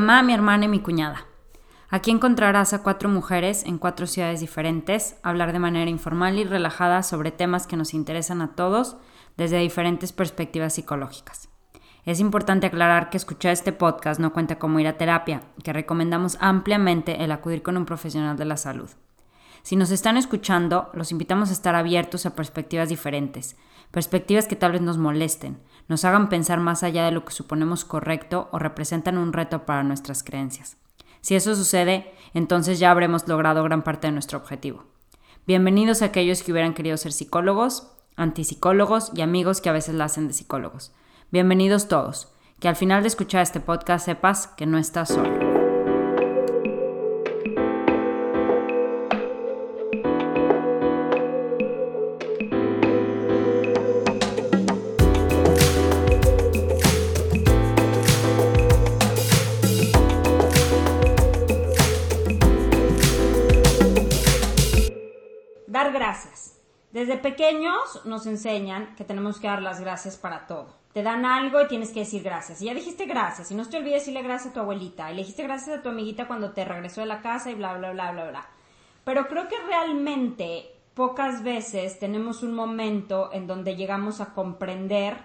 mamá, mi hermana y mi cuñada. Aquí encontrarás a cuatro mujeres en cuatro ciudades diferentes hablar de manera informal y relajada sobre temas que nos interesan a todos desde diferentes perspectivas psicológicas. Es importante aclarar que escuchar este podcast no cuenta como ir a terapia, que recomendamos ampliamente el acudir con un profesional de la salud. Si nos están escuchando, los invitamos a estar abiertos a perspectivas diferentes, perspectivas que tal vez nos molesten, nos hagan pensar más allá de lo que suponemos correcto o representan un reto para nuestras creencias. Si eso sucede, entonces ya habremos logrado gran parte de nuestro objetivo. Bienvenidos a aquellos que hubieran querido ser psicólogos, antipsicólogos y amigos que a veces la hacen de psicólogos. Bienvenidos todos. Que al final de escuchar este podcast sepas que no estás solo. Dar gracias. Desde pequeños nos enseñan que tenemos que dar las gracias para todo. Te dan algo y tienes que decir gracias. Y ya dijiste gracias. Y no te olvides decirle gracias a tu abuelita. Y le dijiste gracias a tu amiguita cuando te regresó de la casa y bla, bla, bla, bla, bla. Pero creo que realmente pocas veces tenemos un momento en donde llegamos a comprender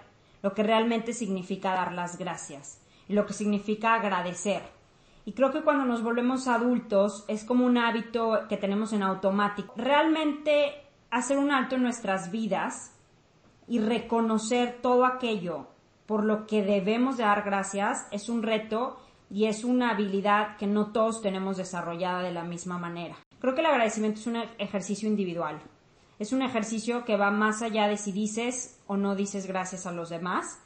lo que realmente significa dar las gracias y lo que significa agradecer. Y creo que cuando nos volvemos adultos es como un hábito que tenemos en automático. Realmente hacer un alto en nuestras vidas y reconocer todo aquello por lo que debemos de dar gracias es un reto y es una habilidad que no todos tenemos desarrollada de la misma manera. Creo que el agradecimiento es un ejercicio individual. Es un ejercicio que va más allá de si dices o no dices gracias a los demás.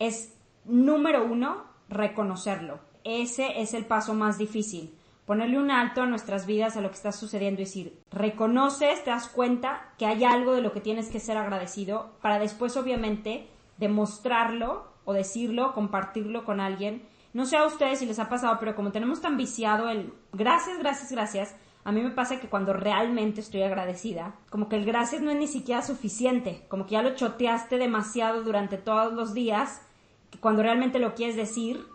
Es número uno, reconocerlo. Ese es el paso más difícil ponerle un alto a nuestras vidas, a lo que está sucediendo y decir, reconoces, te das cuenta que hay algo de lo que tienes que ser agradecido para después obviamente demostrarlo o decirlo, compartirlo con alguien. No sé a ustedes si les ha pasado, pero como tenemos tan viciado el gracias, gracias, gracias, a mí me pasa que cuando realmente estoy agradecida, como que el gracias no es ni siquiera suficiente, como que ya lo choteaste demasiado durante todos los días, que cuando realmente lo quieres decir,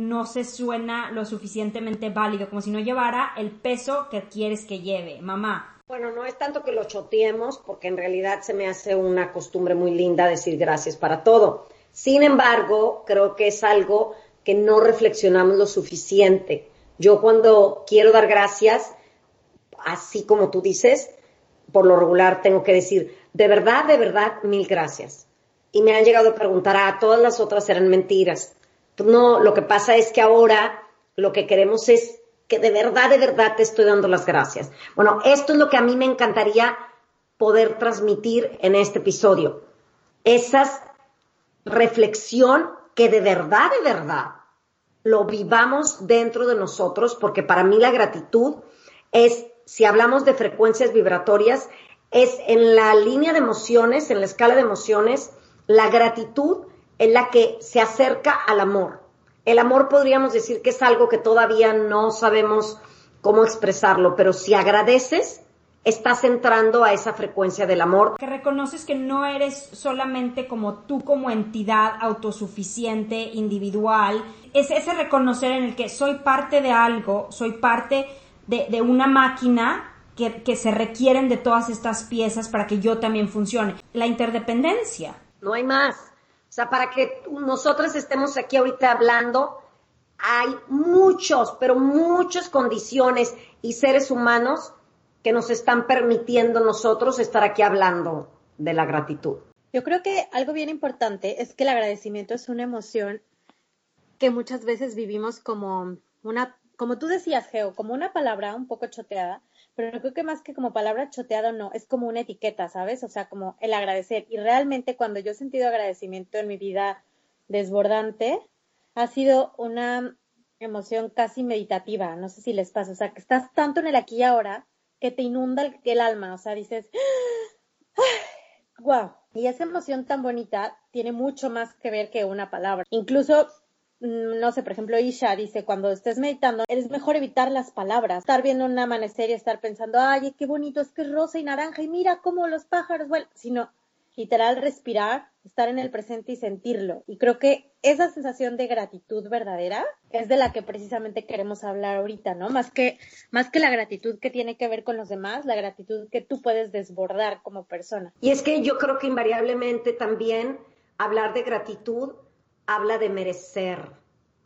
no se suena lo suficientemente válido, como si no llevara el peso que quieres que lleve. Mamá. Bueno, no es tanto que lo choteemos, porque en realidad se me hace una costumbre muy linda decir gracias para todo. Sin embargo, creo que es algo que no reflexionamos lo suficiente. Yo cuando quiero dar gracias, así como tú dices, por lo regular tengo que decir, de verdad, de verdad, mil gracias. Y me han llegado a preguntar, ah, todas las otras eran mentiras. No, lo que pasa es que ahora lo que queremos es que de verdad, de verdad te estoy dando las gracias. Bueno, esto es lo que a mí me encantaría poder transmitir en este episodio. Esa reflexión que de verdad, de verdad lo vivamos dentro de nosotros, porque para mí la gratitud es, si hablamos de frecuencias vibratorias, es en la línea de emociones, en la escala de emociones, la gratitud en la que se acerca al amor. El amor podríamos decir que es algo que todavía no sabemos cómo expresarlo, pero si agradeces, estás entrando a esa frecuencia del amor. Que reconoces que no eres solamente como tú como entidad autosuficiente, individual. Es ese reconocer en el que soy parte de algo, soy parte de, una máquina que, que se requieren de todas estas piezas para que yo también funcione. La interdependencia. No hay más. O sea, para que nosotros estemos aquí ahorita hablando, hay muchos, pero muchas condiciones y seres humanos que nos están permitiendo nosotros estar aquí hablando de la gratitud. Yo creo que algo bien importante es que el agradecimiento es una emoción que muchas veces vivimos como una, como tú decías, Geo, como una palabra un poco choteada, pero creo que más que como palabra choteado no, es como una etiqueta, ¿sabes? O sea, como el agradecer. Y realmente cuando yo he sentido agradecimiento en mi vida desbordante, ha sido una emoción casi meditativa, no sé si les pasa, o sea, que estás tanto en el aquí y ahora que te inunda el, alma, o sea, dices, wow. Y esa emoción tan bonita tiene mucho más que ver que una palabra. Incluso no sé, por ejemplo, Isha dice, cuando estés meditando, es mejor evitar las palabras, estar viendo un amanecer y estar pensando, ay, qué bonito, es que es rosa y naranja y mira cómo los pájaros, bueno, sino literal respirar estar en el presente y sentirlo. Y creo que esa sensación de gratitud verdadera es de la que precisamente queremos hablar ahorita, ¿no? Más que, más que la gratitud que tiene que ver con los demás, la gratitud que tú puedes desbordar como persona. Y es que yo creo que invariablemente también hablar de gratitud habla de merecer,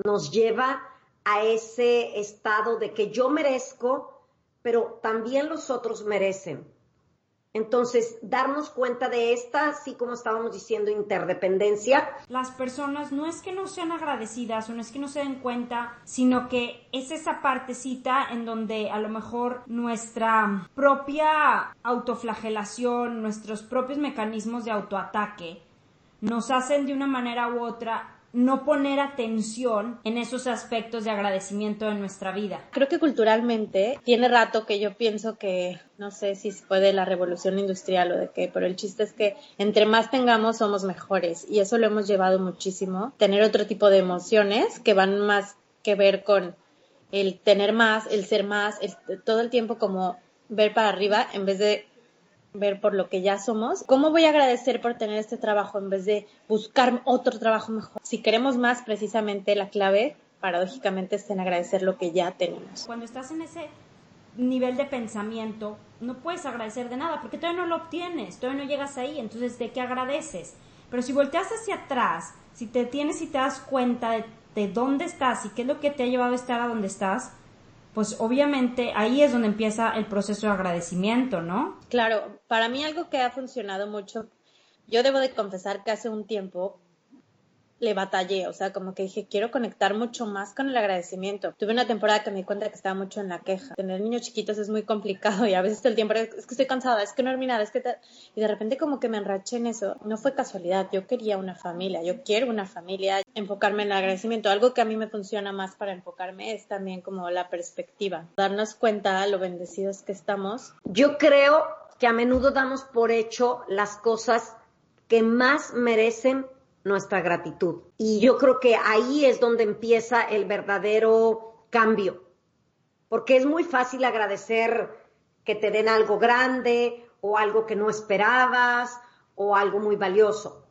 nos lleva a ese estado de que yo merezco, pero también los otros merecen. Entonces, darnos cuenta de esta, así como estábamos diciendo, interdependencia. Las personas no es que no sean agradecidas o no es que no se den cuenta, sino que es esa partecita en donde a lo mejor nuestra propia autoflagelación, nuestros propios mecanismos de autoataque, nos hacen de una manera u otra no poner atención en esos aspectos de agradecimiento en nuestra vida. Creo que culturalmente tiene rato que yo pienso que no sé si fue de la revolución industrial o de qué, pero el chiste es que entre más tengamos somos mejores y eso lo hemos llevado muchísimo. Tener otro tipo de emociones que van más que ver con el tener más, el ser más, todo el tiempo como ver para arriba en vez de ver por lo que ya somos. ¿Cómo voy a agradecer por tener este trabajo en vez de buscar otro trabajo mejor? Si queremos más, precisamente la clave, paradójicamente, es en agradecer lo que ya tenemos. Cuando estás en ese nivel de pensamiento, no puedes agradecer de nada porque todavía no lo obtienes, todavía no llegas ahí, entonces ¿de qué agradeces? Pero si volteas hacia atrás, si te tienes y te das cuenta de, de dónde estás y qué es lo que te ha llevado a estar a donde estás, pues obviamente ahí es donde empieza el proceso de agradecimiento, ¿no? Claro, para mí algo que ha funcionado mucho, yo debo de confesar que hace un tiempo le batallé, o sea, como que dije, quiero conectar mucho más con el agradecimiento. Tuve una temporada que me di cuenta que estaba mucho en la queja. Tener niños chiquitos es muy complicado y a veces el tiempo es que estoy cansada, es que no he es que... Y de repente como que me enraché en eso. No fue casualidad, yo quería una familia, yo quiero una familia, enfocarme en el agradecimiento. Algo que a mí me funciona más para enfocarme es también como la perspectiva, darnos cuenta lo bendecidos que estamos. Yo creo que a menudo damos por hecho las cosas que más merecen nuestra gratitud. Y yo creo que ahí es donde empieza el verdadero cambio, porque es muy fácil agradecer que te den algo grande o algo que no esperabas o algo muy valioso.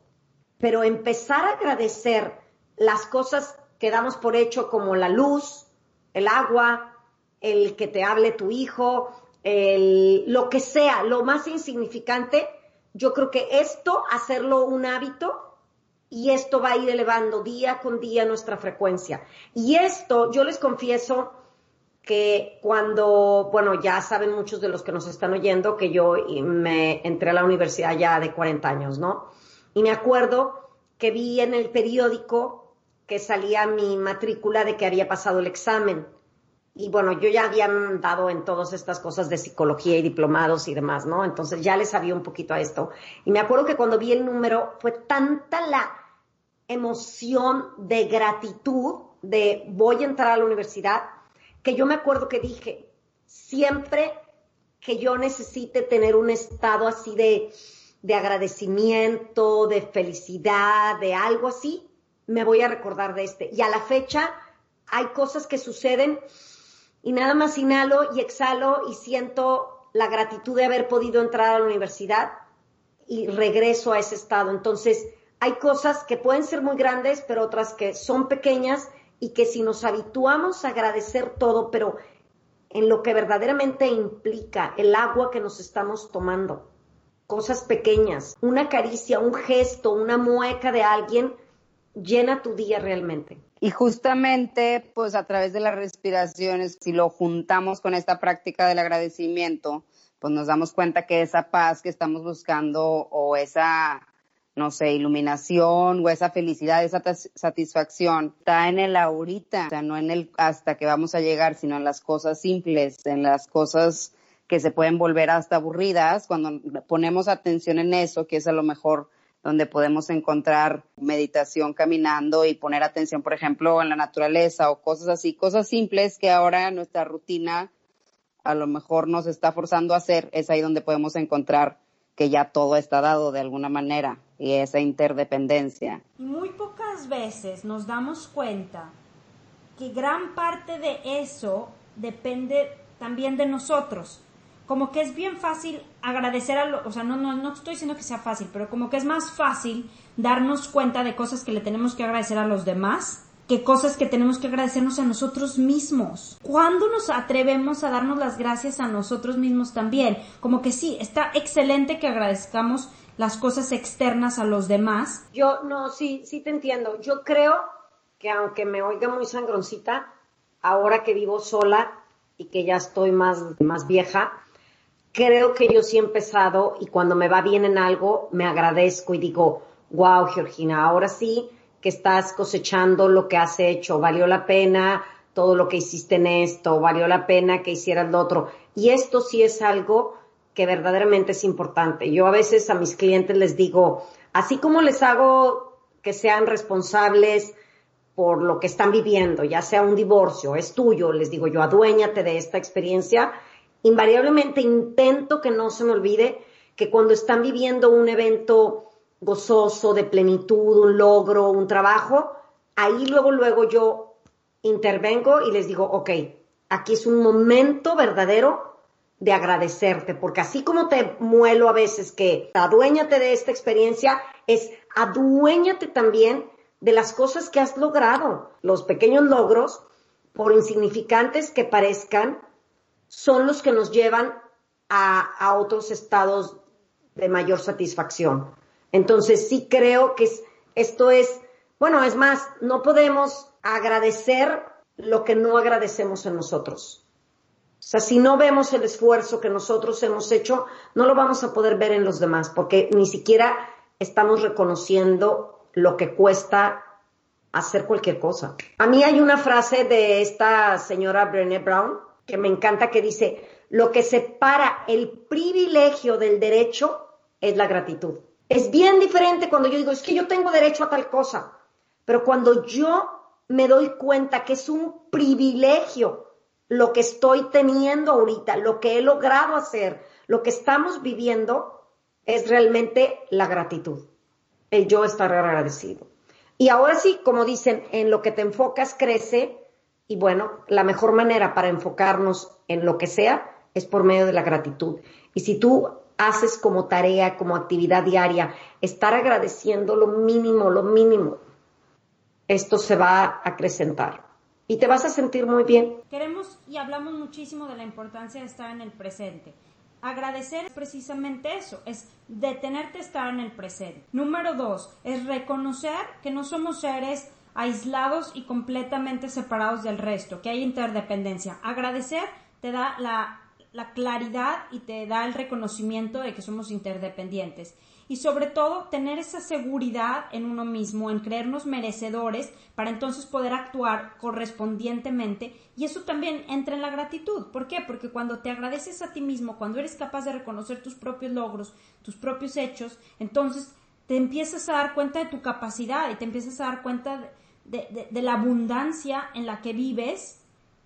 Pero empezar a agradecer las cosas que damos por hecho como la luz, el agua, el que te hable tu hijo, el, lo que sea, lo más insignificante, yo creo que esto, hacerlo un hábito, y esto va a ir elevando día con día nuestra frecuencia. Y esto, yo les confieso que cuando, bueno, ya saben muchos de los que nos están oyendo que yo me entré a la universidad ya de 40 años, ¿no? Y me acuerdo que vi en el periódico que salía mi matrícula de que había pasado el examen. Y bueno, yo ya había dado en todas estas cosas de psicología y diplomados y demás, ¿no? Entonces ya les sabía un poquito a esto. Y me acuerdo que cuando vi el número fue tanta la emoción de gratitud de voy a entrar a la universidad, que yo me acuerdo que dije, siempre que yo necesite tener un estado así de, de agradecimiento, de felicidad, de algo así, me voy a recordar de este. Y a la fecha hay cosas que suceden y nada más inhalo y exhalo y siento la gratitud de haber podido entrar a la universidad y regreso a ese estado. Entonces, hay cosas que pueden ser muy grandes, pero otras que son pequeñas y que si nos habituamos a agradecer todo, pero en lo que verdaderamente implica el agua que nos estamos tomando, cosas pequeñas, una caricia, un gesto, una mueca de alguien, llena tu día realmente. Y justamente, pues a través de las respiraciones, si lo juntamos con esta práctica del agradecimiento, pues nos damos cuenta que esa paz que estamos buscando o esa no sé, iluminación o esa felicidad, esa satisfacción, está en el ahorita, o sea, no en el hasta que vamos a llegar, sino en las cosas simples, en las cosas que se pueden volver hasta aburridas, cuando ponemos atención en eso, que es a lo mejor donde podemos encontrar meditación caminando y poner atención, por ejemplo, en la naturaleza o cosas así, cosas simples que ahora nuestra rutina a lo mejor nos está forzando a hacer, es ahí donde podemos encontrar que ya todo está dado de alguna manera y esa interdependencia. Muy pocas veces nos damos cuenta que gran parte de eso depende también de nosotros. Como que es bien fácil agradecer a lo, o sea, no, no, no estoy diciendo que sea fácil, pero como que es más fácil darnos cuenta de cosas que le tenemos que agradecer a los demás que cosas que tenemos que agradecernos a nosotros mismos. ¿Cuándo nos atrevemos a darnos las gracias a nosotros mismos también? Como que sí, está excelente que agradezcamos las cosas externas a los demás. Yo no, sí, sí te entiendo. Yo creo que aunque me oiga muy sangroncita, ahora que vivo sola y que ya estoy más, más vieja, creo que yo sí he empezado y cuando me va bien en algo, me agradezco y digo, wow, Georgina, ahora sí que estás cosechando lo que has hecho, valió la pena todo lo que hiciste en esto, valió la pena que hicieras lo otro. Y esto sí es algo que verdaderamente es importante. Yo a veces a mis clientes les digo, así como les hago que sean responsables por lo que están viviendo, ya sea un divorcio, es tuyo, les digo yo, aduéñate de esta experiencia, invariablemente intento que no se me olvide que cuando están viviendo un evento gozoso, de plenitud, un logro, un trabajo, ahí luego, luego yo intervengo y les digo, ok, aquí es un momento verdadero de agradecerte, porque así como te muelo a veces que aduéñate de esta experiencia, es aduéñate también de las cosas que has logrado. Los pequeños logros, por insignificantes que parezcan, son los que nos llevan a, a otros estados de mayor satisfacción. Entonces sí creo que esto es, bueno, es más, no podemos agradecer lo que no agradecemos en nosotros. O sea, si no vemos el esfuerzo que nosotros hemos hecho, no lo vamos a poder ver en los demás, porque ni siquiera estamos reconociendo lo que cuesta hacer cualquier cosa. A mí hay una frase de esta señora Brené Brown que me encanta que dice, lo que separa el privilegio del derecho es la gratitud. Es bien diferente cuando yo digo, es que yo tengo derecho a tal cosa, pero cuando yo me doy cuenta que es un privilegio lo que estoy teniendo ahorita, lo que he logrado hacer, lo que estamos viviendo, es realmente la gratitud, el yo estar agradecido. Y ahora sí, como dicen, en lo que te enfocas crece y bueno, la mejor manera para enfocarnos en lo que sea es por medio de la gratitud. Y si tú haces como tarea, como actividad diaria, estar agradeciendo lo mínimo, lo mínimo, esto se va a acrecentar y te vas a sentir muy bien. Queremos y hablamos muchísimo de la importancia de estar en el presente. Agradecer es precisamente eso, es detenerte a estar en el presente. Número dos, es reconocer que no somos seres aislados y completamente separados del resto, que hay interdependencia. Agradecer te da la, la claridad y te da el reconocimiento de que somos interdependientes y sobre todo tener esa seguridad en uno mismo, en creernos merecedores para entonces poder actuar correspondientemente y eso también entra en la gratitud. ¿Por qué? Porque cuando te agradeces a ti mismo, cuando eres capaz de reconocer tus propios logros, tus propios hechos, entonces te empiezas a dar cuenta de tu capacidad y te empiezas a dar cuenta de, la abundancia en la que vives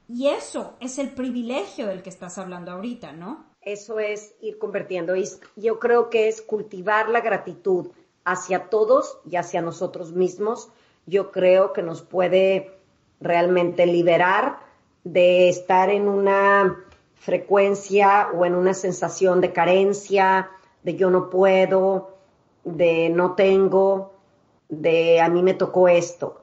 y eso es el privilegio del que estás hablando ahorita, ¿no? Eso es ir convirtiendo. Y yo creo que es cultivar la gratitud hacia todos y hacia nosotros mismos. Yo creo que nos puede realmente liberar de estar en una frecuencia o en una sensación de carencia, de yo no puedo, de no tengo, de a mí me tocó esto.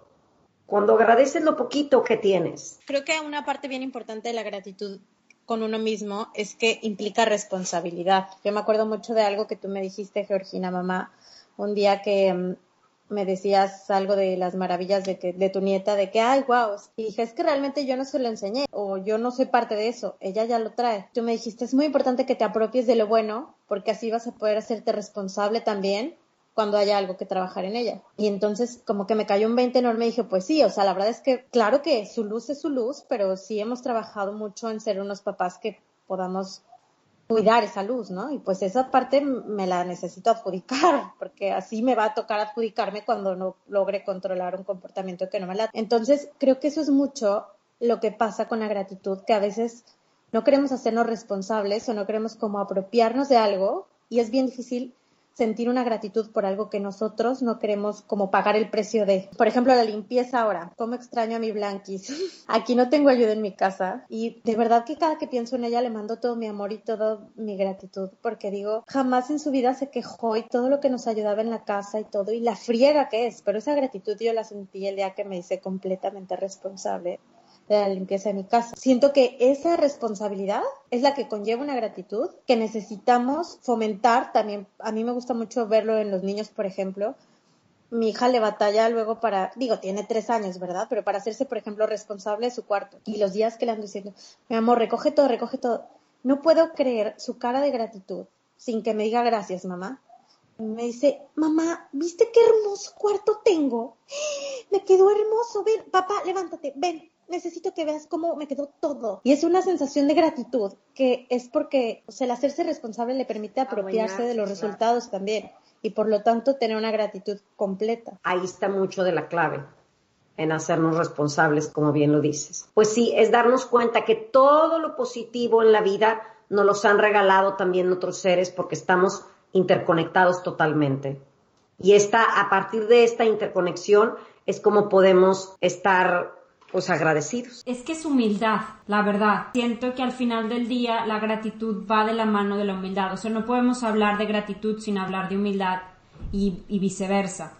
Cuando agradeces lo poquito que tienes. Creo que una parte bien importante de la gratitud con uno mismo es que implica responsabilidad. Yo me acuerdo mucho de algo que tú me dijiste, Georgina, mamá, un día que mm, me decías algo de las maravillas de, que, de tu nieta, de que, ay, wow, y dije, es que realmente yo no se lo enseñé, o yo no soy parte de eso, ella ya lo trae. Tú me dijiste, es muy importante que te apropies de lo bueno, porque así vas a poder hacerte responsable también cuando haya algo que trabajar en ella. Y entonces como que me cayó un 20 enorme y dije, pues sí, o sea, la verdad es que claro que su luz es su luz, pero sí hemos trabajado mucho en ser unos papás que podamos cuidar esa luz, ¿no? Y pues esa parte me la necesito adjudicar, porque así me va a tocar adjudicarme cuando no logre controlar un comportamiento que no me la... Entonces, creo que eso es mucho lo que pasa con la gratitud, que a veces no queremos hacernos responsables o no queremos como apropiarnos de algo y es bien difícil sentir una gratitud por algo que nosotros no queremos como pagar el precio de. Por ejemplo, la limpieza ahora. ¿Cómo extraño a mi Blanquis? Aquí no tengo ayuda en mi casa y de verdad que cada que pienso en ella le mando todo mi amor y toda mi gratitud porque digo, jamás en su vida se quejó y todo lo que nos ayudaba en la casa y todo y la friega que es, pero esa gratitud yo la sentí el día que me hice completamente responsable de la limpieza de mi casa. Siento que esa responsabilidad es la que conlleva una gratitud que necesitamos fomentar también. A mí me gusta mucho verlo en los niños, por ejemplo. Mi hija le batalla luego para, digo, tiene tres años, ¿verdad? Pero para hacerse, por ejemplo, responsable de su cuarto. Y los días que le ando diciendo, mi amor, recoge todo, recoge todo. No puedo creer su cara de gratitud sin que me diga gracias, mamá. Me dice, mamá, ¿viste qué hermoso cuarto tengo? Me quedó hermoso. Ven, papá, levántate, ven, necesito que veas cómo me quedó todo. Y es una sensación de gratitud que es porque o sea, el hacerse responsable le permite apropiarse de los resultados también y por lo tanto tener una gratitud completa. Ahí está mucho de la clave en hacernos responsables, como bien lo dices. Pues sí, es darnos cuenta que todo lo positivo en la vida nos los han regalado también otros seres porque estamos interconectados totalmente. Y esta, a partir de esta interconexión es como podemos estar agradecidos. Es que es humildad, la verdad. Siento que al final del día la gratitud va de la mano de la humildad. O sea, no podemos hablar de gratitud sin hablar de humildad y, viceversa.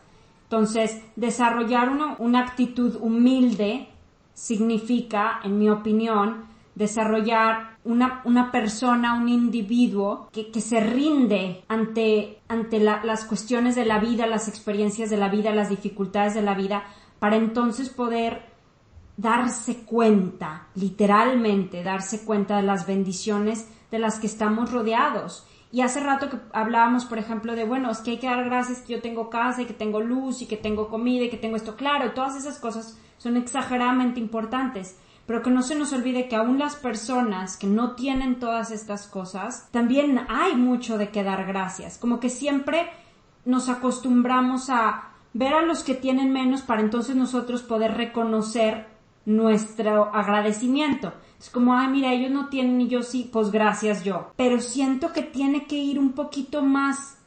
Entonces, desarrollar una, una actitud humilde significa, en mi opinión, desarrollar una, una, persona, un individuo que, que se rinde ante, ante las cuestiones de la vida, las experiencias de la vida, las dificultades de la vida, para entonces poder darse cuenta, literalmente darse cuenta de las bendiciones de las que estamos rodeados. Y hace rato que hablábamos, por ejemplo, de, bueno, es que hay que dar gracias que yo tengo casa y que tengo luz y que tengo comida y que tengo esto. Claro, todas esas cosas son exageradamente importantes, pero que no se nos olvide que aún las personas que no tienen todas estas cosas, también hay mucho de que dar gracias. Como que siempre nos acostumbramos a ver a los que tienen menos para entonces nosotros poder reconocer nuestro agradecimiento. Es como, ay, mira, ellos no tienen y yo sí, pues gracias yo. Pero siento que tiene que ir un poquito más,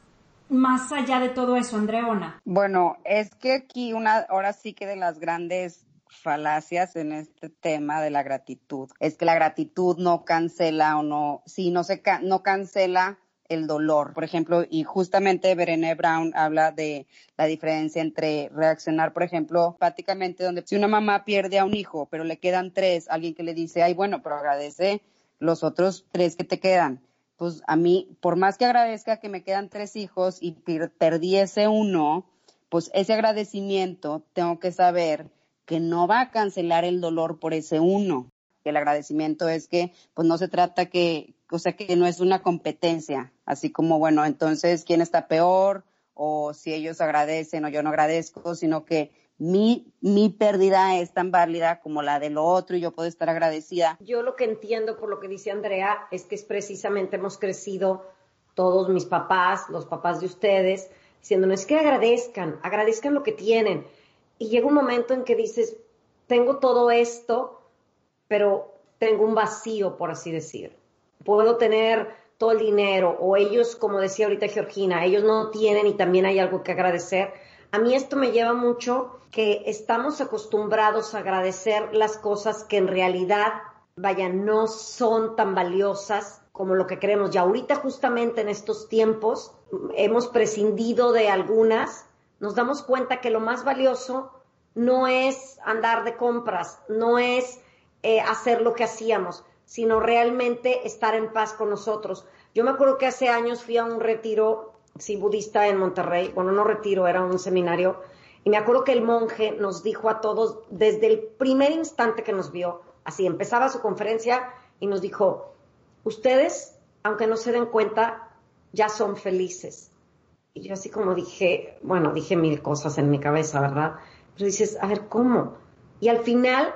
más allá de todo eso, Andreona. Bueno, es que aquí una, ahora sí que de las grandes falacias en este tema de la gratitud es que la gratitud no cancela o no, sí, no se, no cancela el dolor. Por ejemplo, y justamente Brené Brown habla de la diferencia entre reaccionar, por ejemplo, prácticamente donde si una mamá pierde a un hijo, pero le quedan tres, alguien que le dice, ay, bueno, pero agradece los otros tres que te quedan. Pues a mí, por más que agradezca que me quedan tres hijos y perdiese uno, pues ese agradecimiento tengo que saber que no va a cancelar el dolor por ese uno. El agradecimiento es que, pues no se trata que, o sea, que no es una competencia, así como, bueno, entonces, ¿quién está peor? O si ellos agradecen o yo no agradezco, sino que mi, mi pérdida es tan válida como la del otro y yo puedo estar agradecida. Yo lo que entiendo por lo que dice Andrea es que es precisamente hemos crecido todos mis papás, los papás de ustedes, diciéndonos que agradezcan, agradezcan lo que tienen. Y llega un momento en que dices, tengo todo esto, pero tengo un vacío, por así decir puedo tener todo el dinero o ellos, como decía ahorita Georgina, ellos no tienen y también hay algo que agradecer. A mí esto me lleva mucho que estamos acostumbrados a agradecer las cosas que en realidad, vaya, no son tan valiosas como lo que creemos. Y ahorita justamente en estos tiempos hemos prescindido de algunas, nos damos cuenta que lo más valioso no es andar de compras, no es eh, hacer lo que hacíamos sino realmente estar en paz con nosotros. Yo me acuerdo que hace años fui a un retiro, sí, budista en Monterrey, bueno, no retiro, era un seminario, y me acuerdo que el monje nos dijo a todos, desde el primer instante que nos vio, así empezaba su conferencia y nos dijo, ustedes, aunque no se den cuenta, ya son felices. Y yo así como dije, bueno, dije mil cosas en mi cabeza, ¿verdad? Pero dices, a ver, ¿cómo? Y al final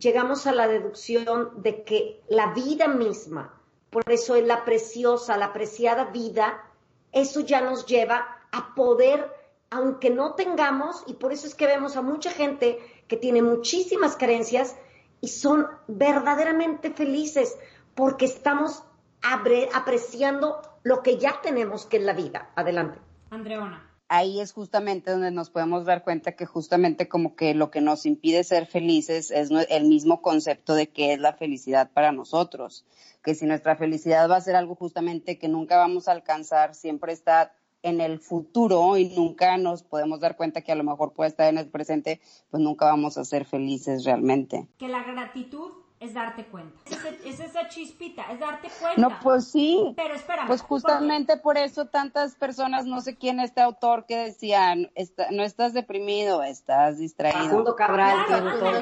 llegamos a la deducción de que la vida misma, por eso es la preciosa, la preciada vida, eso ya nos lleva a poder, aunque no tengamos, y por eso es que vemos a mucha gente que tiene muchísimas carencias y son verdaderamente felices, porque estamos apreciando lo que ya tenemos que es la vida. Adelante. Andreona. Ahí es justamente donde nos podemos dar cuenta que justamente como que lo que nos impide ser felices es el mismo concepto de qué es la felicidad para nosotros. Que si nuestra felicidad va a ser algo justamente que nunca vamos a alcanzar, siempre está en el futuro y nunca nos podemos dar cuenta que a lo mejor puede estar en el presente, pues nunca vamos a ser felices realmente. Que la gratitud es darte cuenta. Es, esa chispita, es darte cuenta. No, pues sí. Pero espera. Pues justamente por eso tantas personas, no sé quién, este autor que decían, no estás deprimido, estás distraído. Facundo Cabral.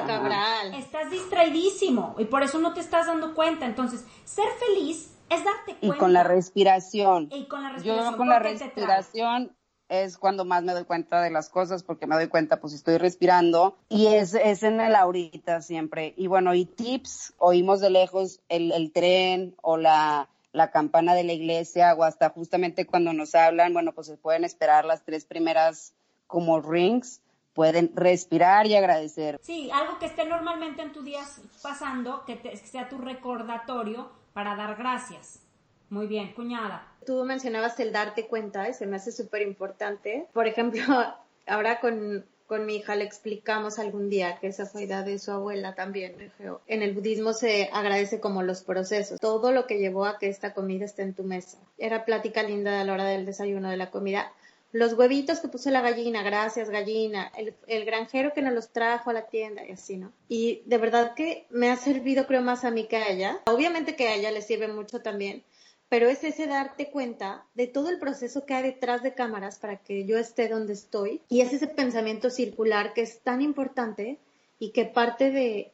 Cabral. Estás distraidísimo y por eso no te estás dando cuenta. Entonces, ser feliz es darte cuenta. Y con la respiración. Y con la respiración. Yo con la respiración es cuando más me doy cuenta de las cosas porque me doy cuenta pues estoy respirando y es, es en el ahorita siempre. Y bueno, y tips, oímos de lejos el, tren o la, la campana de la iglesia o hasta justamente cuando nos hablan, bueno, pues se pueden esperar las tres primeras como rings, pueden respirar y agradecer. Sí, algo que esté normalmente en tu día pasando, que sea tu recordatorio para dar gracias. Muy bien, cuñada. Tú mencionabas el darte cuenta y se me hace súper importante. Por ejemplo, ahora con, con mi hija le explicamos algún día que esa fue idea de su abuela también. En el budismo se agradece como los procesos, todo lo que llevó a que esta comida esté en tu mesa. Era plática linda a la hora del desayuno de la comida. Los huevitos que puso la gallina, gracias gallina, el, el granjero que nos los trajo a la tienda y así, ¿no? Y de verdad que me ha servido creo más a mí que a ella. Obviamente que a ella le sirve mucho también, pero es ese darte cuenta de todo el proceso que hay detrás de cámaras para que yo esté donde estoy y es ese pensamiento circular que es tan importante y que parte de,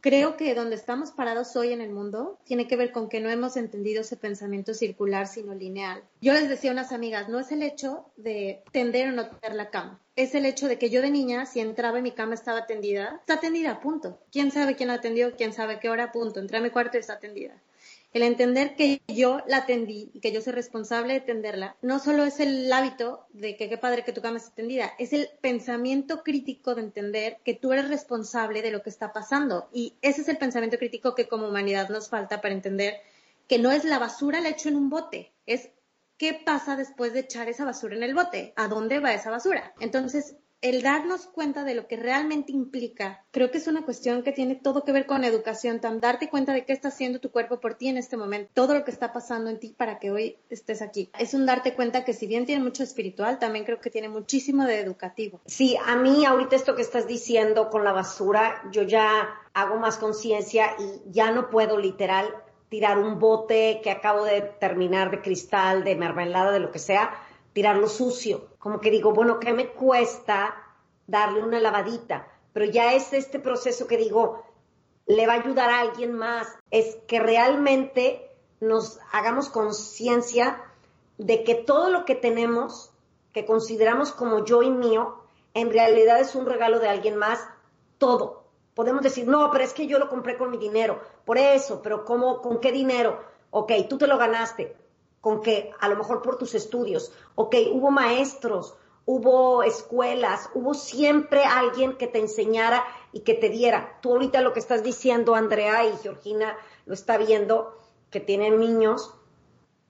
creo que donde estamos parados hoy en el mundo tiene que ver con que no hemos entendido ese pensamiento circular sino lineal. Yo les decía a unas amigas, no es el hecho de tender o no tender la cama, es el hecho de que yo de niña, si entraba y mi cama estaba tendida, está tendida, punto. ¿Quién sabe quién la atendió? ¿Quién sabe qué hora? Punto. Entré a mi cuarto y está tendida. El entender que yo la atendí y que yo soy responsable de atenderla, no solo es el hábito de que qué padre que tu cama esté tendida, es el pensamiento crítico de entender que tú eres responsable de lo que está pasando. Y ese es el pensamiento crítico que como humanidad nos falta para entender que no es la basura la echo en un bote, es qué pasa después de echar esa basura en el bote, a dónde va esa basura. Entonces, el darnos cuenta de lo que realmente implica, creo que es una cuestión que tiene todo que ver con educación, tan darte cuenta de qué está haciendo tu cuerpo por ti en este momento, todo lo que está pasando en ti para que hoy estés aquí. Es un darte cuenta que si bien tiene mucho espiritual, también creo que tiene muchísimo de educativo. Sí, a mí ahorita esto que estás diciendo con la basura, yo ya hago más conciencia y ya no puedo literal tirar un bote que acabo de terminar de cristal, de mermelada, de lo que sea, tirarlo sucio. Como que digo, bueno, ¿qué me cuesta darle una lavadita? Pero ya es este proceso que digo, le va a ayudar a alguien más. Es que realmente nos hagamos conciencia de que todo lo que tenemos, que consideramos como yo y mío, en realidad es un regalo de alguien más, todo. Podemos decir, no, pero es que yo lo compré con mi dinero, por eso, pero ¿cómo, con qué dinero? Ok, tú te lo ganaste, con que a lo mejor por tus estudios, ok, hubo maestros, hubo escuelas, hubo siempre alguien que te enseñara y que te diera. Tú ahorita lo que estás diciendo, Andrea y Georgina lo está viendo, que tienen niños,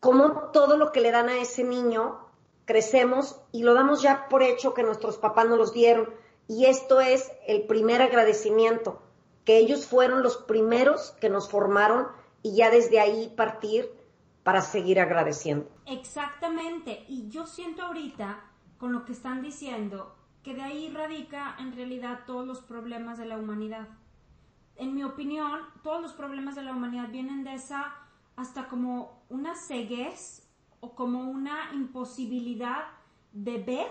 como todo lo que le dan a ese niño, crecemos y lo damos ya por hecho que nuestros papás nos los dieron. Y esto es el primer agradecimiento, que ellos fueron los primeros que nos formaron y ya desde ahí partir para seguir agradeciendo. Exactamente, y yo siento ahorita, con lo que están diciendo, que de ahí radica en realidad todos los problemas de la humanidad. En mi opinión, todos los problemas de la humanidad vienen de esa hasta como una ceguez o como una imposibilidad de ver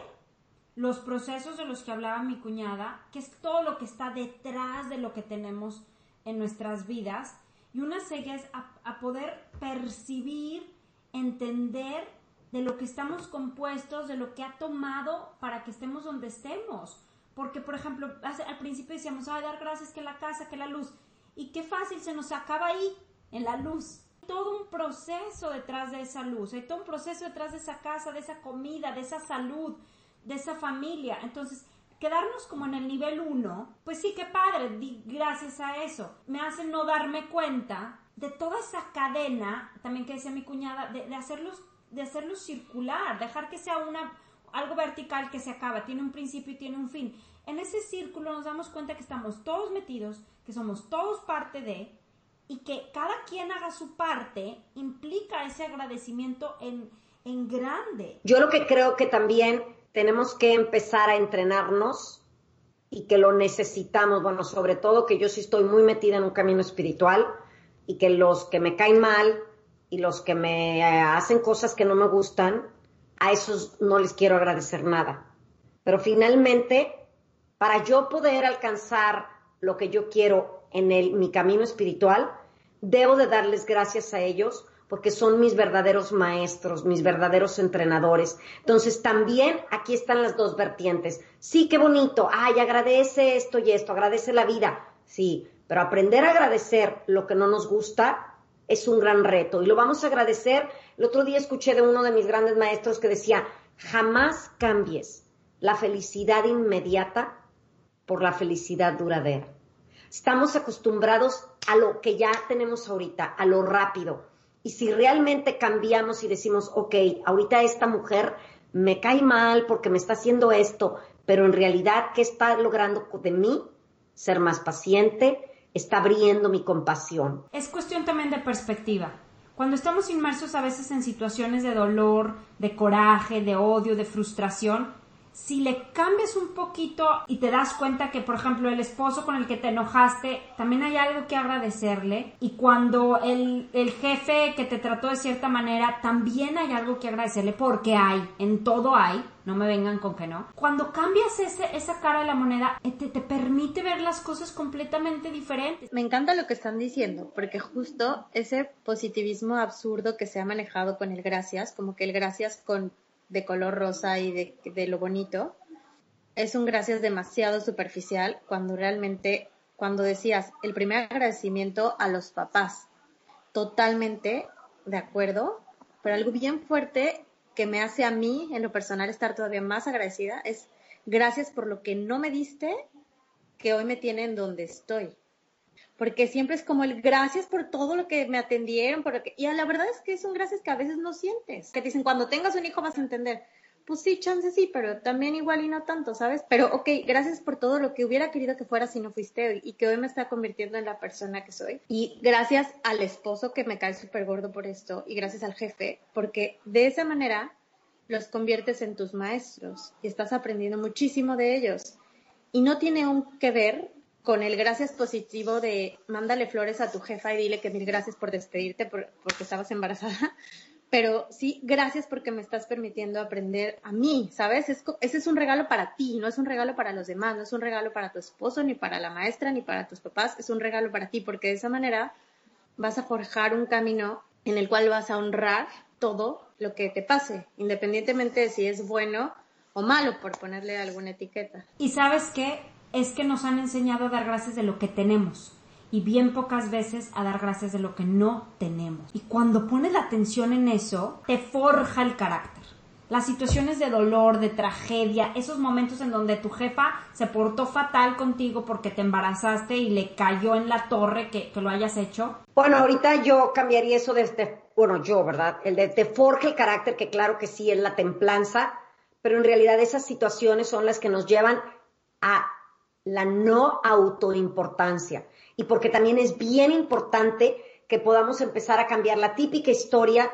los procesos de los que hablaba mi cuñada, que es todo lo que está detrás de lo que tenemos en nuestras vidas y una ceguez a, poder percibir, entender de lo que estamos compuestos, de lo que ha tomado para que estemos donde estemos. Porque, por ejemplo, al principio decíamos, ay, dar gracias que la casa, que la luz. Y qué fácil se nos acaba ahí, en la luz. Hay todo un proceso detrás de esa luz, hay todo un proceso detrás de esa casa, de esa comida, de esa salud, de esa familia. Entonces, quedarnos como en el nivel 1, pues sí, qué padre, gracias a eso. Me hace no darme cuenta de toda esa cadena, también que decía mi cuñada, de, hacerlos, de hacerlos circular, dejar que sea una, algo vertical que se acaba, tiene un principio y tiene un fin. En ese círculo nos damos cuenta que estamos todos metidos, que somos todos parte de, y que cada quien haga su parte implica ese agradecimiento en, en grande. Yo lo que creo que también tenemos que empezar a entrenarnos y que lo necesitamos, bueno, sobre todo que yo sí estoy muy metida en un camino espiritual y que los que me caen mal y los que me hacen cosas que no me gustan, a esos no les quiero agradecer nada. Pero finalmente, para yo poder alcanzar lo que yo quiero en el, mi camino espiritual, debo de darles gracias a ellos porque son mis verdaderos maestros, mis verdaderos entrenadores. Entonces también aquí están las dos vertientes. Sí, qué bonito, ay, agradece esto y esto, agradece la vida. Sí, pero aprender a agradecer lo que no nos gusta es un gran reto y lo vamos a agradecer. El otro día escuché de uno de mis grandes maestros que decía, jamás cambies la felicidad inmediata por la felicidad duradera. Estamos acostumbrados a lo que ya tenemos ahorita, a lo rápido. Y si realmente cambiamos y decimos, ok, ahorita esta mujer me cae mal porque me está haciendo esto, pero en realidad, ¿qué está logrando de mí? Ser más paciente, está abriendo mi compasión. Es cuestión también de perspectiva. Cuando estamos inmersos a veces en situaciones de dolor, de coraje, de odio, de frustración, si le cambias un poquito y te das cuenta que, por ejemplo, el esposo con el que te enojaste, también hay algo que agradecerle. Y cuando el, el, jefe que te trató de cierta manera, también hay algo que agradecerle, porque hay, en todo hay, no me vengan con que no. Cuando cambias ese, esa cara de la moneda, te, te permite ver las cosas completamente diferentes. Me encanta lo que están diciendo, porque justo ese positivismo absurdo que se ha manejado con el gracias, como que el gracias con de color rosa y de, lo bonito, es un gracias demasiado superficial cuando realmente, cuando decías el primer agradecimiento a los papás, totalmente de acuerdo, pero algo bien fuerte que me hace a mí en lo personal estar todavía más agradecida es gracias por lo que no me diste que hoy me tiene en donde estoy porque siempre es como el gracias por todo lo que me atendieron, por y la verdad es que es un gracias que a veces no sientes, que dicen, cuando tengas un hijo vas a entender, pues sí, chance sí, pero también igual y no tanto, ¿sabes? Pero ok, gracias por todo lo que hubiera querido que fuera si no fuiste hoy y que hoy me está convirtiendo en la persona que soy. Y gracias al esposo que me cae súper gordo por esto y gracias al jefe, porque de esa manera los conviertes en tus maestros y estás aprendiendo muchísimo de ellos. Y no tiene un que ver con el gracias positivo de mándale flores a tu jefa y dile que mil gracias por despedirte porque estabas embarazada. Pero sí, gracias porque me estás permitiendo aprender a mí, ¿sabes? ese es un regalo para ti, no es un regalo para los demás, no es un regalo para tu esposo, ni para la maestra, ni para tus papás, es un regalo para ti, porque de esa manera vas a forjar un camino en el cual vas a honrar todo lo que te pase, independientemente de si es bueno o malo, por ponerle alguna etiqueta. Y sabes qué, es que nos han enseñado a dar gracias de lo que tenemos y bien pocas veces a dar gracias de lo que no tenemos. Y cuando pones la atención en eso, te forja el carácter. Las situaciones de dolor, de tragedia, esos momentos en donde tu jefa se portó fatal contigo porque te embarazaste y le cayó en la torre que, lo hayas hecho. Bueno, ahorita yo cambiaría eso de este, bueno, yo, ¿verdad? El de te forja el carácter, que claro que sí es la templanza, pero en realidad esas situaciones son las que nos llevan a la no autoimportancia y porque también es bien importante que podamos empezar a cambiar la típica historia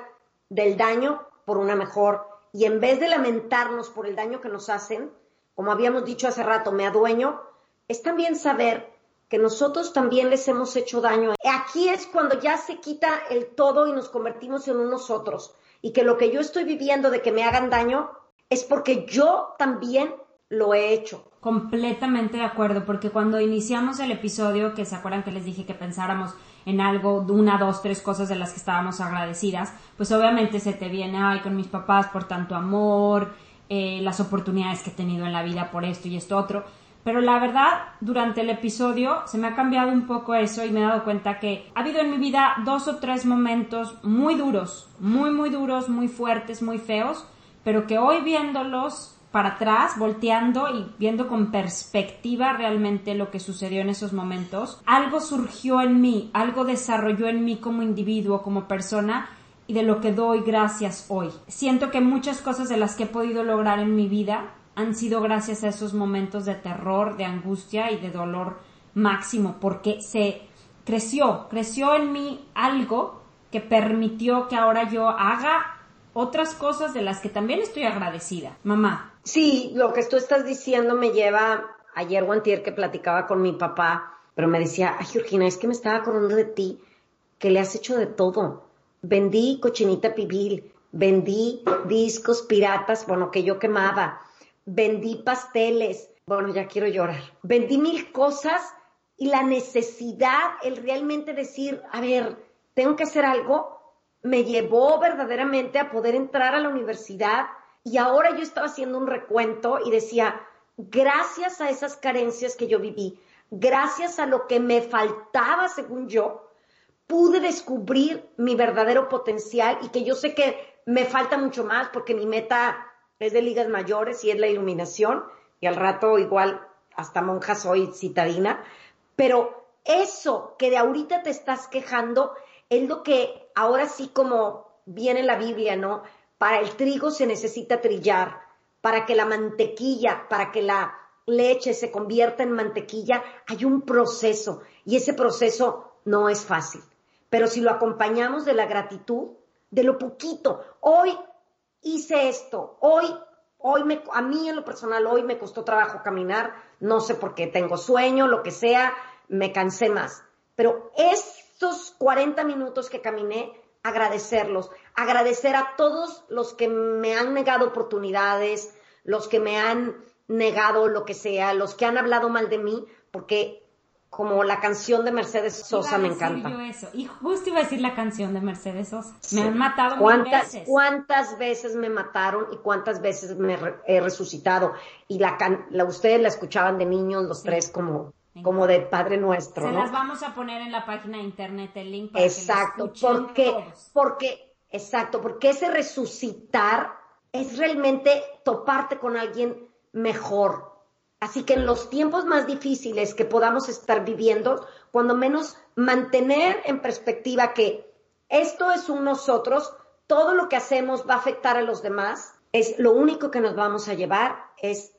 del daño por una mejor y en vez de lamentarnos por el daño que nos hacen, como habíamos dicho hace rato, me adueño, es también saber que nosotros también les hemos hecho daño. Aquí es cuando ya se quita el todo y nos convertimos en unos otros y que lo que yo estoy viviendo de que me hagan daño es porque yo también lo he hecho. Completamente de acuerdo, porque cuando iniciamos el episodio, que se acuerdan que les dije que pensáramos en algo, una, dos, tres cosas de las que estábamos agradecidas, pues obviamente se te viene, ay, con mis papás por tanto amor, eh, las oportunidades que he tenido en la vida por esto y esto otro. Pero la verdad, durante el episodio se me ha cambiado un poco eso y me he dado cuenta que ha habido en mi vida dos o tres momentos muy duros, muy, muy duros, muy fuertes, muy feos, pero que hoy viéndolos para atrás, volteando y viendo con perspectiva realmente lo que sucedió en esos momentos, algo surgió en mí, algo desarrolló en mí como individuo, como persona y de lo que doy gracias hoy. Siento que muchas cosas de las que he podido lograr en mi vida han sido gracias a esos momentos de terror, de angustia y de dolor máximo, porque se creció, creció en mí algo que permitió que ahora yo haga otras cosas de las que también estoy agradecida. Mamá, Sí, lo que tú estás diciendo me lleva ayer o que platicaba con mi papá, pero me decía, ay Georgina, es que me estaba acordando de ti, que le has hecho de todo. Vendí cochinita pibil, vendí discos piratas, bueno, que yo quemaba, vendí pasteles, bueno, ya quiero llorar. Vendí mil cosas y la necesidad, el realmente decir, a ver, tengo que hacer algo, me llevó verdaderamente a poder entrar a la universidad y ahora yo estaba haciendo un recuento y decía, gracias a esas carencias que yo viví, gracias a lo que me faltaba según yo, pude descubrir mi verdadero potencial y que yo sé que me falta mucho más porque mi meta es de ligas mayores y es la iluminación y al rato igual hasta monja soy citadina, pero eso que de ahorita te estás quejando es lo que ahora sí como viene la Biblia, ¿no? Para el trigo se necesita trillar, para que la mantequilla, para que la leche se convierta en mantequilla, hay un proceso y ese proceso no es fácil. Pero si lo acompañamos de la gratitud, de lo poquito, hoy hice esto, hoy, hoy a mí en lo personal, hoy me costó trabajo caminar, no sé por qué tengo sueño, lo que sea, me cansé más. Pero estos 40 minutos que caminé, agradecerlos, agradecer a todos los que me han negado oportunidades, los que me han negado lo que sea, los que han hablado mal de mí, porque como la canción de Mercedes Sosa me encanta. Yo eso. Y justo iba a decir la canción de Mercedes Sosa. Me han matado ¿Cuántas, veces. ¿Cuántas veces me mataron y cuántas veces me he resucitado? Y la, la ustedes la escuchaban de niños, los tres, como como de Padre Nuestro. Se las vamos a poner en la página de internet el link para exacto, que lo porque, todos. porque, exacto, porque ese resucitar es realmente toparte con alguien mejor. Así que en los tiempos más difíciles que podamos estar viviendo, cuando menos mantener en perspectiva que esto es un nosotros, todo lo que hacemos va a afectar a los demás, es lo único que nos vamos a llevar es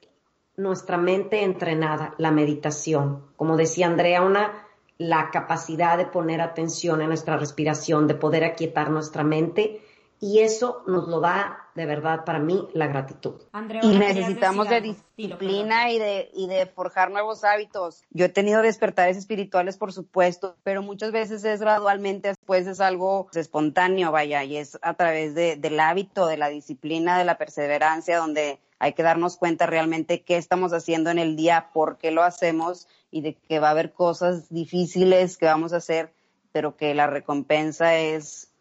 nuestra mente entrenada, la meditación. Como decía Andrea, una, la capacidad de poner atención en nuestra respiración, de poder aquietar nuestra mente. Y eso nos lo da, de verdad, para mí, la gratitud. y necesitamos de disciplina y de, y de forjar nuevos hábitos. Yo he tenido despertares espirituales, por supuesto, pero muchas veces es gradualmente, después es algo espontáneo, vaya, y es a través de, del hábito, de la disciplina, de la perseverancia, donde hay que darnos cuenta realmente qué estamos haciendo en el día, por qué lo hacemos y de que va a haber cosas difíciles que vamos a hacer, pero que la recompensa es,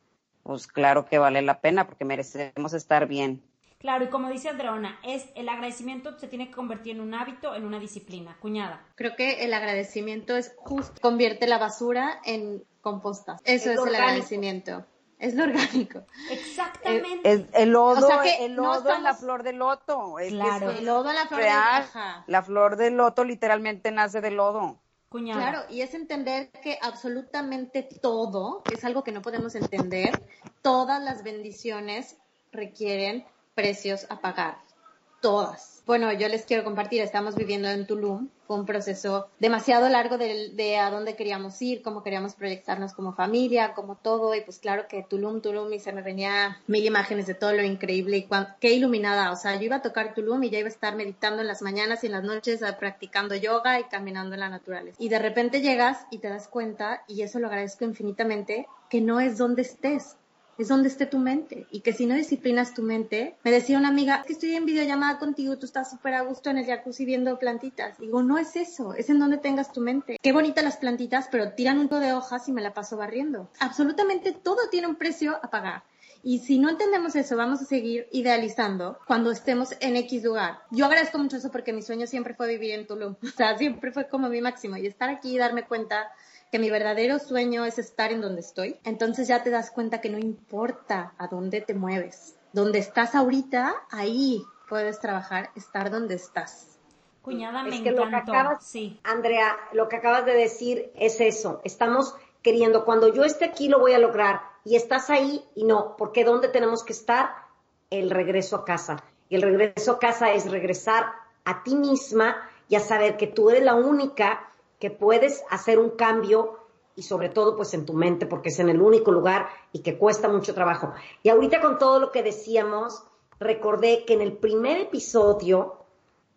pues claro que vale la pena porque merecemos estar bien. Claro, y como dice Andreona, es el agradecimiento se tiene que convertir en un hábito, en una disciplina. Cuñada. Creo que el agradecimiento es justo convierte la basura en composta. Eso es el agradecimiento. Es lo orgánico. Exactamente. el lodo, el lodo en la flor de loto. claro. el lodo en la flor de loto. La flor de loto literalmente nace del lodo. Claro, y es entender que absolutamente todo es algo que no podemos entender. Todas las bendiciones requieren precios a pagar. Todas. Bueno, yo les quiero compartir, estamos viviendo en Tulum, fue un proceso demasiado largo de, a dónde queríamos ir, cómo queríamos proyectarnos como familia, como todo, y pues claro que Tulum, Tulum, y se me venía mil imágenes de todo lo increíble y qué iluminada, o sea, yo iba a tocar Tulum y ya iba a estar meditando en las mañanas y en las noches, ah, practicando yoga y caminando en la naturaleza. Y de repente llegas y te das cuenta, y eso lo agradezco infinitamente, que no es donde estés, es donde esté tu mente y que si no disciplinas tu mente, me decía una amiga, que estoy en videollamada contigo, tú estás súper a gusto en el jacuzzi viendo plantitas. Digo, no es eso, es en donde tengas tu mente. Qué bonitas las plantitas, pero tiran un poco de hojas y me la paso barriendo. Absolutamente todo tiene un precio a pagar. Y si no entendemos eso, vamos a seguir idealizando cuando estemos en X lugar. Yo agradezco mucho eso porque mi sueño siempre fue vivir en Tulum. O sea, siempre fue como mi máximo. Y estar aquí y darme cuenta que mi verdadero sueño es estar en donde estoy, entonces ya te das cuenta que no importa a dónde te mueves. Donde estás ahorita, ahí puedes trabajar estar donde estás. Cuñada, me es que Lo que acabas, sí. Andrea, lo que acabas de decir es eso. Estamos queriendo, cuando yo esté aquí lo voy a lograr. Y estás ahí y no, porque ¿dónde tenemos que estar? El regreso a casa. Y el regreso a casa es regresar a ti misma y a saber que tú eres la única que puedes hacer un cambio y sobre todo pues en tu mente porque es en el único lugar y que cuesta mucho trabajo. Y ahorita con todo lo que decíamos, recordé que en el primer episodio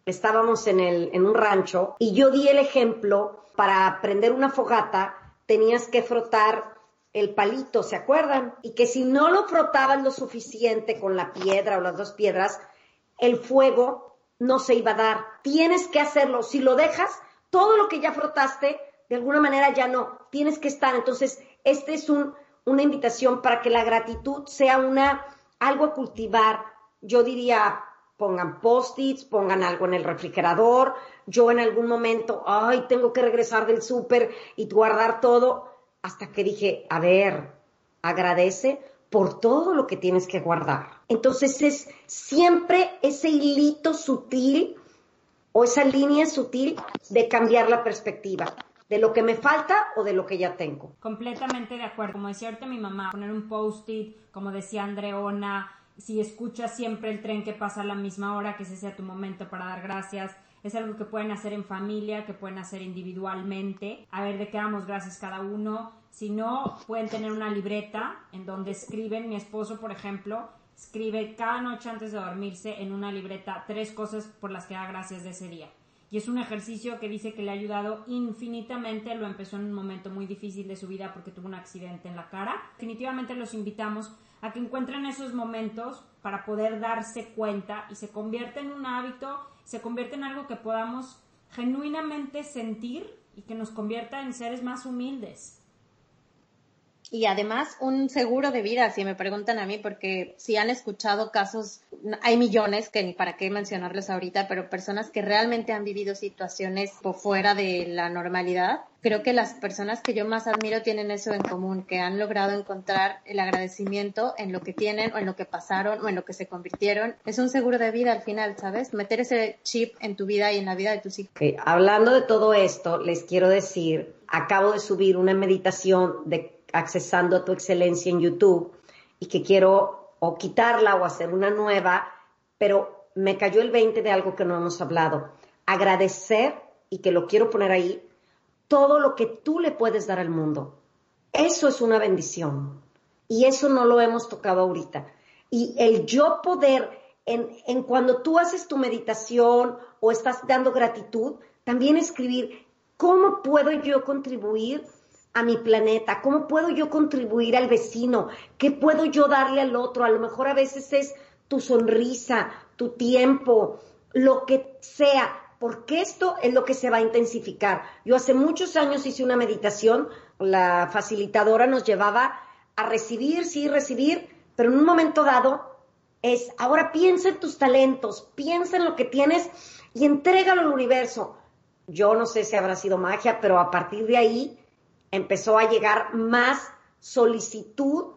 estábamos en, el, en un rancho y yo di el ejemplo para prender una fogata tenías que frotar el palito, ¿se acuerdan? Y que si no lo frotabas lo suficiente con la piedra o las dos piedras, el fuego no se iba a dar. Tienes que hacerlo. Si lo dejas, todo lo que ya frotaste, de alguna manera ya no. Tienes que estar. Entonces, este es un, una invitación para que la gratitud sea una, algo a cultivar. Yo diría, pongan post-its, pongan algo en el refrigerador. Yo en algún momento, ay, tengo que regresar del súper y guardar todo. Hasta que dije, a ver, agradece por todo lo que tienes que guardar. Entonces es siempre ese hilito sutil o esa línea sutil de cambiar la perspectiva de lo que me falta o de lo que ya tengo. Completamente de acuerdo. Como decía ahorita mi mamá, poner un post-it, como decía Andreona, si escuchas siempre el tren que pasa a la misma hora, que ese sea tu momento para dar gracias. Es algo que pueden hacer en familia, que pueden hacer individualmente. A ver de qué damos gracias cada uno. Si no, pueden tener una libreta en donde escriben. Mi esposo, por ejemplo, escribe cada noche antes de dormirse en una libreta tres cosas por las que da gracias de ese día. Y es un ejercicio que dice que le ha ayudado infinitamente. Lo empezó en un momento muy difícil de su vida porque tuvo un accidente en la cara. Definitivamente los invitamos a que encuentren esos momentos para poder darse cuenta y se convierte en un hábito, se convierte en algo que podamos genuinamente sentir y que nos convierta en seres más humildes y además un seguro de vida, si me preguntan a mí, porque si han escuchado casos, hay millones que ni para qué mencionarlos ahorita, pero personas que realmente han vivido situaciones fuera de la normalidad. Creo que las personas que yo más admiro tienen eso en común, que han logrado encontrar el agradecimiento en lo que tienen o en lo que pasaron o en lo que se convirtieron. Es un seguro de vida al final, ¿sabes? Meter ese chip en tu vida y en la vida de tus hijos. Hablando de todo esto, les quiero decir, acabo de subir una meditación de accesando a tu excelencia en YouTube y que quiero o quitarla o hacer una nueva, pero me cayó el 20 de algo que no hemos hablado. Agradecer, y que lo quiero poner ahí, todo lo que tú le puedes dar al mundo. Eso es una bendición. Y eso no lo hemos tocado ahorita. Y el yo poder, en, en cuando tú haces tu meditación o estás dando gratitud, también escribir, ¿cómo puedo yo contribuir a mi planeta? ¿Cómo puedo yo contribuir al vecino? ¿Qué puedo yo darle al otro? A lo mejor a veces es tu sonrisa, tu tiempo, lo que sea, porque esto es lo que se va a intensificar. Yo hace muchos años hice una meditación, la facilitadora nos llevaba a recibir, sí, recibir, pero en un momento dado es, ahora piensa en tus talentos, piensa en lo que tienes y entrégalo al universo. Yo no sé si habrá sido magia, pero a partir de ahí empezó a llegar más solicitud,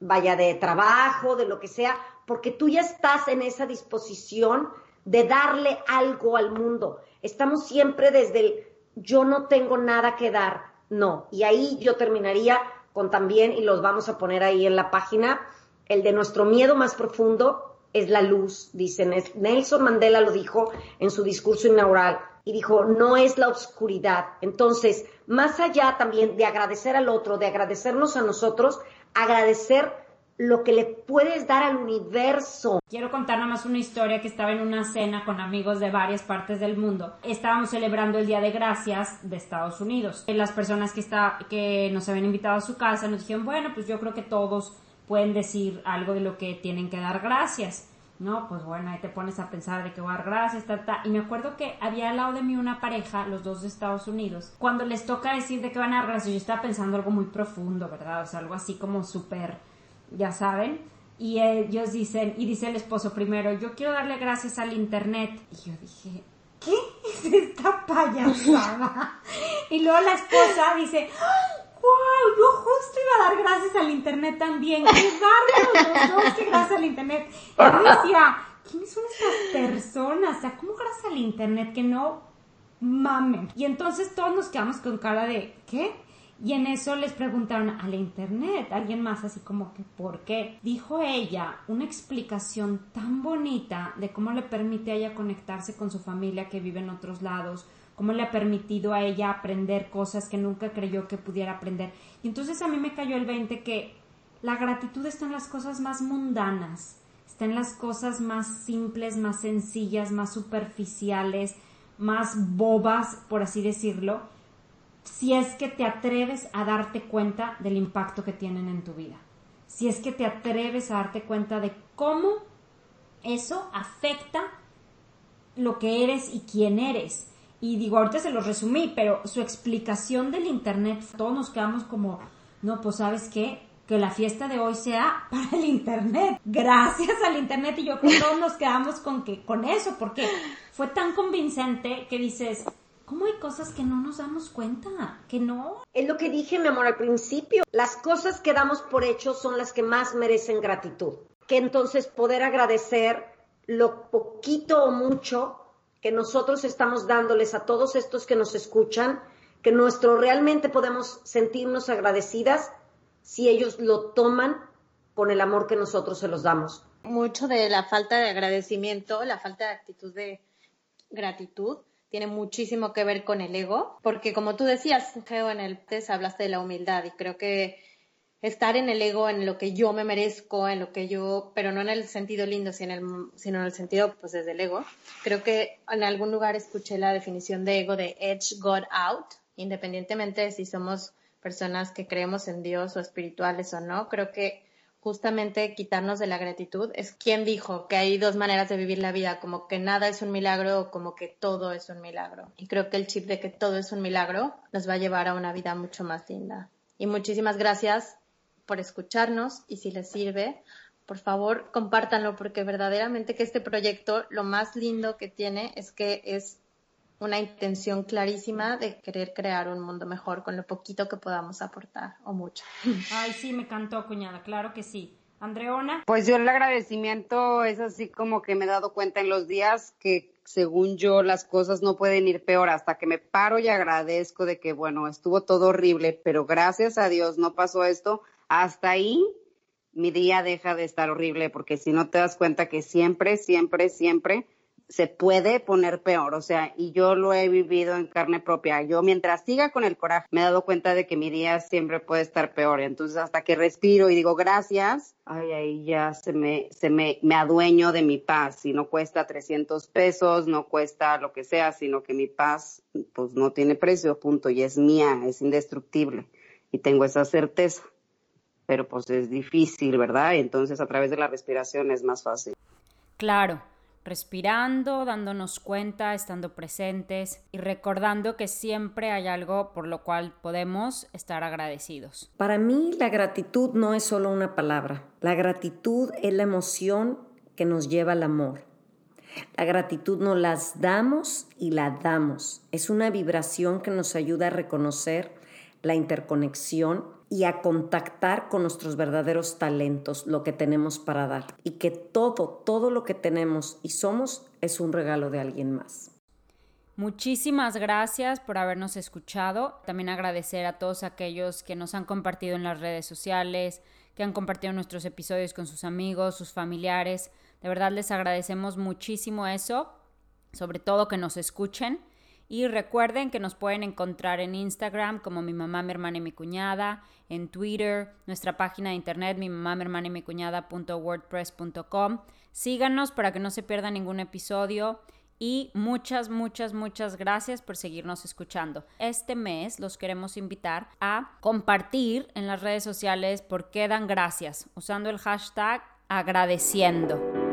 vaya de trabajo, de lo que sea, porque tú ya estás en esa disposición de darle algo al mundo. Estamos siempre desde el yo no tengo nada que dar, no. Y ahí yo terminaría con también, y los vamos a poner ahí en la página, el de nuestro miedo más profundo es la luz, dicen. Nelson Mandela lo dijo en su discurso inaugural y dijo, no es la oscuridad. Entonces, más allá también de agradecer al otro, de agradecernos a nosotros, agradecer lo que le puedes dar al universo. Quiero contar nada más una historia que estaba en una cena con amigos de varias partes del mundo. Estábamos celebrando el Día de Gracias de Estados Unidos. Las personas que, está, que nos habían invitado a su casa nos dijeron, bueno, pues yo creo que todos pueden decir algo de lo que tienen que dar gracias. No, pues bueno, ahí te pones a pensar de que dar gracias, ta, ta. Y me acuerdo que había al lado de mí una pareja, los dos de Estados Unidos. Cuando les toca decir de que van a dar gracias, yo estaba pensando algo muy profundo, ¿verdad? O sea, algo así como súper, ya saben. Y ellos dicen, y dice el esposo primero, yo quiero darle gracias al Internet. Y yo dije, ¿qué es esta payasada? y luego la esposa dice, wow, yo justo iba a dar gracias al internet también. Qué bárbaros los dos, que gracias al internet. Y decía, ¿quiénes son estas personas? O sea, ¿cómo gracias al internet que no mamen? Y entonces todos nos quedamos con cara de, ¿qué? Y en eso les preguntaron a la internet, alguien más así como que, ¿por qué? Dijo ella una explicación tan bonita de cómo le permite a ella conectarse con su familia que vive en otros lados, cómo le ha permitido a ella aprender cosas que nunca creyó que pudiera aprender. Y entonces a mí me cayó el 20 que la gratitud está en las cosas más mundanas, está en las cosas más simples, más sencillas, más superficiales, más bobas, por así decirlo, si es que te atreves a darte cuenta del impacto que tienen en tu vida. Si es que te atreves a darte cuenta de cómo eso afecta lo que eres y quién eres. Y digo, ahorita se lo resumí, pero su explicación del Internet, todos nos quedamos como, no, pues sabes qué, que la fiesta de hoy sea para el Internet, gracias al Internet. Y yo creo que todos nos quedamos con, que, con eso, porque fue tan convincente que dices, ¿Cómo hay cosas que no nos damos cuenta? Que no. Es lo que dije, mi amor, al principio. Las cosas que damos por hecho son las que más merecen gratitud. Que entonces poder agradecer lo poquito o mucho que nosotros estamos dándoles a todos estos que nos escuchan, que nuestro realmente podemos sentirnos agradecidas si ellos lo toman con el amor que nosotros se los damos. Mucho de la falta de agradecimiento, la falta de actitud de gratitud, tiene muchísimo que ver con el ego, porque como tú decías, Geo, en el test hablaste de la humildad y creo que estar en el ego, en lo que yo me merezco, en lo que yo, pero no en el sentido lindo, sino en el, sino en el sentido, pues desde el ego. Creo que en algún lugar escuché la definición de ego de edge God out, independientemente de si somos personas que creemos en Dios o espirituales o no. Creo que justamente quitarnos de la gratitud es quien dijo que hay dos maneras de vivir la vida, como que nada es un milagro o como que todo es un milagro. Y creo que el chip de que todo es un milagro nos va a llevar a una vida mucho más linda. Y muchísimas gracias por escucharnos y si les sirve, por favor compártanlo porque verdaderamente que este proyecto lo más lindo que tiene es que es una intención clarísima de querer crear un mundo mejor con lo poquito que podamos aportar o mucho. Ay, sí, me cantó, cuñada, claro que sí. Andreona. Pues yo el agradecimiento es así como que me he dado cuenta en los días que según yo las cosas no pueden ir peor hasta que me paro y agradezco de que bueno, estuvo todo horrible, pero gracias a Dios no pasó esto. Hasta ahí mi día deja de estar horrible porque si no te das cuenta que siempre, siempre, siempre se puede poner peor, o sea, y yo lo he vivido en carne propia. Yo mientras siga con el coraje, me he dado cuenta de que mi día siempre puede estar peor. Entonces, hasta que respiro y digo gracias, ay, ahí ya se me, se me, me adueño de mi paz. Y no cuesta 300 pesos, no cuesta lo que sea, sino que mi paz, pues no tiene precio, punto, y es mía, es indestructible. Y tengo esa certeza. Pero pues es difícil, ¿verdad? Entonces, a través de la respiración es más fácil. Claro respirando, dándonos cuenta, estando presentes y recordando que siempre hay algo por lo cual podemos estar agradecidos. Para mí la gratitud no es solo una palabra, la gratitud es la emoción que nos lleva al amor. La gratitud nos las damos y la damos. Es una vibración que nos ayuda a reconocer la interconexión y a contactar con nuestros verdaderos talentos, lo que tenemos para dar. Y que todo, todo lo que tenemos y somos es un regalo de alguien más. Muchísimas gracias por habernos escuchado. También agradecer a todos aquellos que nos han compartido en las redes sociales, que han compartido nuestros episodios con sus amigos, sus familiares. De verdad les agradecemos muchísimo eso, sobre todo que nos escuchen. Y recuerden que nos pueden encontrar en Instagram como mi mamá, mi hermana y mi cuñada, en Twitter, nuestra página de internet mi mamá, mi hermana y mi cuñada.wordpress.com. Síganos para que no se pierda ningún episodio y muchas, muchas, muchas gracias por seguirnos escuchando. Este mes los queremos invitar a compartir en las redes sociales por qué dan gracias usando el hashtag agradeciendo.